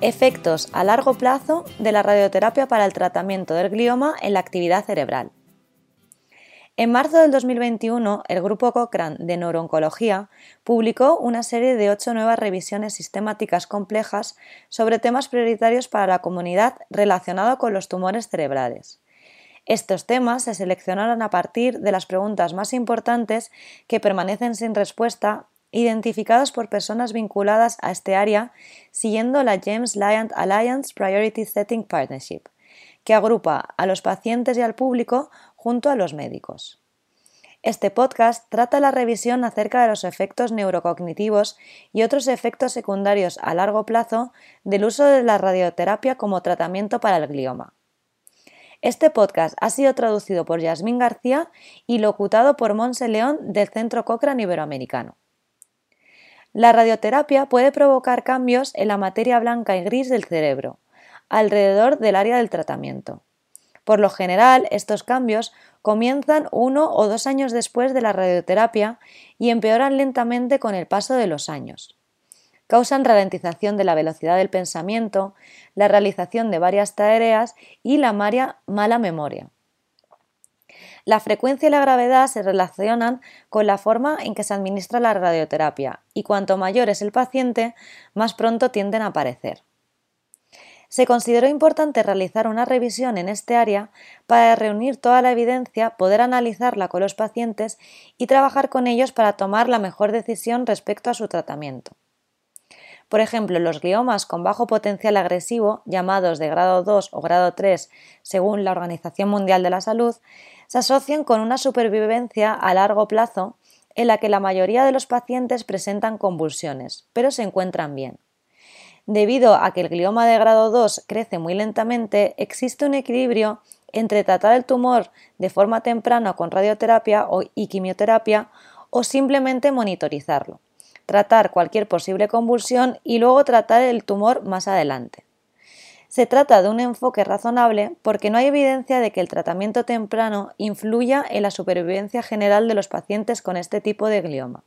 Efectos a largo plazo de la radioterapia para el tratamiento del glioma en la actividad cerebral. En marzo del 2021, el Grupo Cochrane de Neurooncología publicó una serie de ocho nuevas revisiones sistemáticas complejas sobre temas prioritarios para la comunidad relacionados con los tumores cerebrales. Estos temas se seleccionaron a partir de las preguntas más importantes que permanecen sin respuesta identificados por personas vinculadas a este área siguiendo la James Lyant Alliance Priority Setting Partnership, que agrupa a los pacientes y al público junto a los médicos. Este podcast trata la revisión acerca de los efectos neurocognitivos y otros efectos secundarios a largo plazo del uso de la radioterapia como tratamiento para el glioma. Este podcast ha sido traducido por Yasmín García y locutado por Monse León del Centro Cochrane Iberoamericano. La radioterapia puede provocar cambios en la materia blanca y gris del cerebro, alrededor del área del tratamiento. Por lo general, estos cambios comienzan uno o dos años después de la radioterapia y empeoran lentamente con el paso de los años. Causan ralentización de la velocidad del pensamiento, la realización de varias tareas y la mala memoria. La frecuencia y la gravedad se relacionan con la forma en que se administra la radioterapia y cuanto mayor es el paciente, más pronto tienden a aparecer. Se consideró importante realizar una revisión en este área para reunir toda la evidencia, poder analizarla con los pacientes y trabajar con ellos para tomar la mejor decisión respecto a su tratamiento. Por ejemplo, los gliomas con bajo potencial agresivo, llamados de grado 2 o grado 3 según la Organización Mundial de la Salud, se asocian con una supervivencia a largo plazo en la que la mayoría de los pacientes presentan convulsiones, pero se encuentran bien. Debido a que el glioma de grado 2 crece muy lentamente, existe un equilibrio entre tratar el tumor de forma temprana con radioterapia y quimioterapia o simplemente monitorizarlo, tratar cualquier posible convulsión y luego tratar el tumor más adelante. Se trata de un enfoque razonable porque no hay evidencia de que el tratamiento temprano influya en la supervivencia general de los pacientes con este tipo de glioma.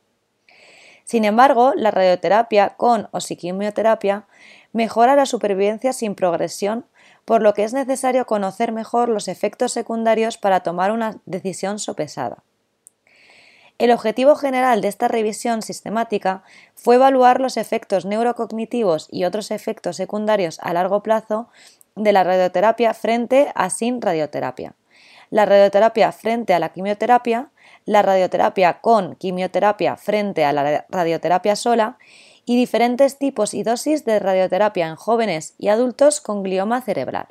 Sin embargo, la radioterapia con o sin quimioterapia mejora la supervivencia sin progresión, por lo que es necesario conocer mejor los efectos secundarios para tomar una decisión sopesada. El objetivo general de esta revisión sistemática fue evaluar los efectos neurocognitivos y otros efectos secundarios a largo plazo de la radioterapia frente a sin radioterapia, la radioterapia frente a la quimioterapia, la radioterapia con quimioterapia frente a la radioterapia sola y diferentes tipos y dosis de radioterapia en jóvenes y adultos con glioma cerebral.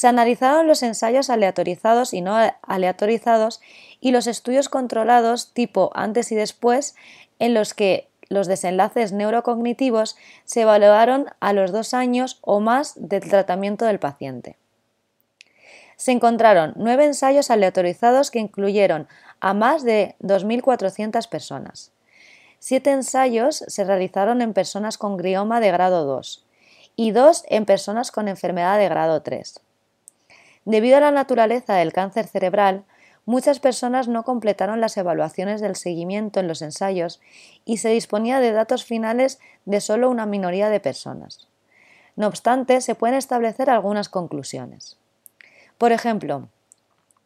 Se analizaron los ensayos aleatorizados y no aleatorizados y los estudios controlados tipo antes y después en los que los desenlaces neurocognitivos se evaluaron a los dos años o más del tratamiento del paciente. Se encontraron nueve ensayos aleatorizados que incluyeron a más de 2.400 personas. Siete ensayos se realizaron en personas con grioma de grado 2 y dos en personas con enfermedad de grado 3. Debido a la naturaleza del cáncer cerebral, muchas personas no completaron las evaluaciones del seguimiento en los ensayos y se disponía de datos finales de solo una minoría de personas. No obstante, se pueden establecer algunas conclusiones. Por ejemplo,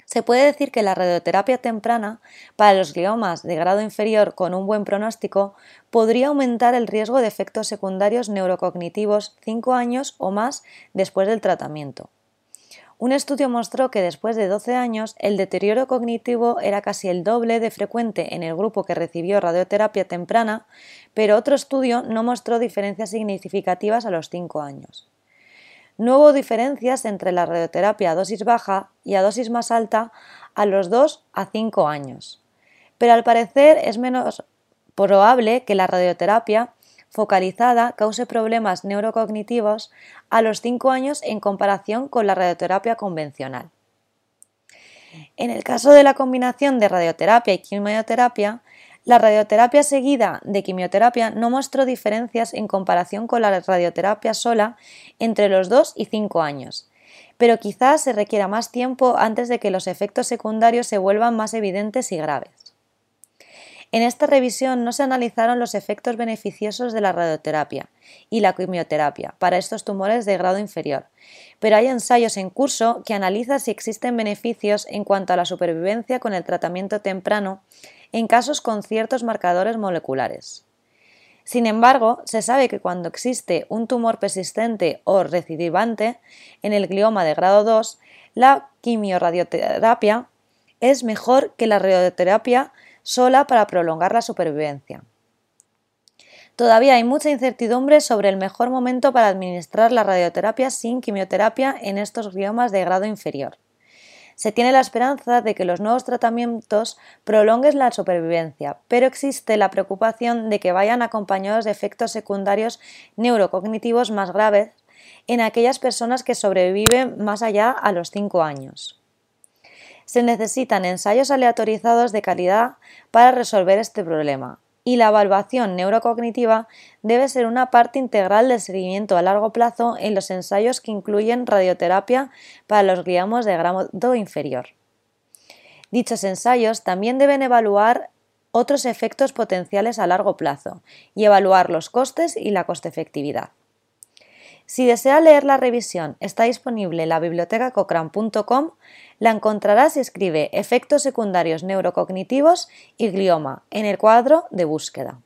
se puede decir que la radioterapia temprana para los gliomas de grado inferior con un buen pronóstico podría aumentar el riesgo de efectos secundarios neurocognitivos 5 años o más después del tratamiento. Un estudio mostró que después de 12 años el deterioro cognitivo era casi el doble de frecuente en el grupo que recibió radioterapia temprana, pero otro estudio no mostró diferencias significativas a los 5 años. No hubo diferencias entre la radioterapia a dosis baja y a dosis más alta a los 2 a 5 años. Pero al parecer es menos probable que la radioterapia focalizada cause problemas neurocognitivos a los 5 años en comparación con la radioterapia convencional. En el caso de la combinación de radioterapia y quimioterapia, la radioterapia seguida de quimioterapia no mostró diferencias en comparación con la radioterapia sola entre los 2 y 5 años, pero quizás se requiera más tiempo antes de que los efectos secundarios se vuelvan más evidentes y graves. En esta revisión no se analizaron los efectos beneficiosos de la radioterapia y la quimioterapia para estos tumores de grado inferior, pero hay ensayos en curso que analizan si existen beneficios en cuanto a la supervivencia con el tratamiento temprano en casos con ciertos marcadores moleculares. Sin embargo, se sabe que cuando existe un tumor persistente o recidivante en el glioma de grado 2, la quimioradioterapia es mejor que la radioterapia sola para prolongar la supervivencia. Todavía hay mucha incertidumbre sobre el mejor momento para administrar la radioterapia sin quimioterapia en estos gliomas de grado inferior. Se tiene la esperanza de que los nuevos tratamientos prolonguen la supervivencia, pero existe la preocupación de que vayan acompañados de efectos secundarios neurocognitivos más graves en aquellas personas que sobreviven más allá a los 5 años se necesitan ensayos aleatorizados de calidad para resolver este problema, y la evaluación neurocognitiva debe ser una parte integral del seguimiento a largo plazo en los ensayos que incluyen radioterapia para los gliomas de grado inferior. Dichos ensayos también deben evaluar otros efectos potenciales a largo plazo y evaluar los costes y la coste-efectividad. Si desea leer la revisión, está disponible en la biblioteca cochrane.com. La encontrará si escribe efectos secundarios neurocognitivos y glioma en el cuadro de búsqueda.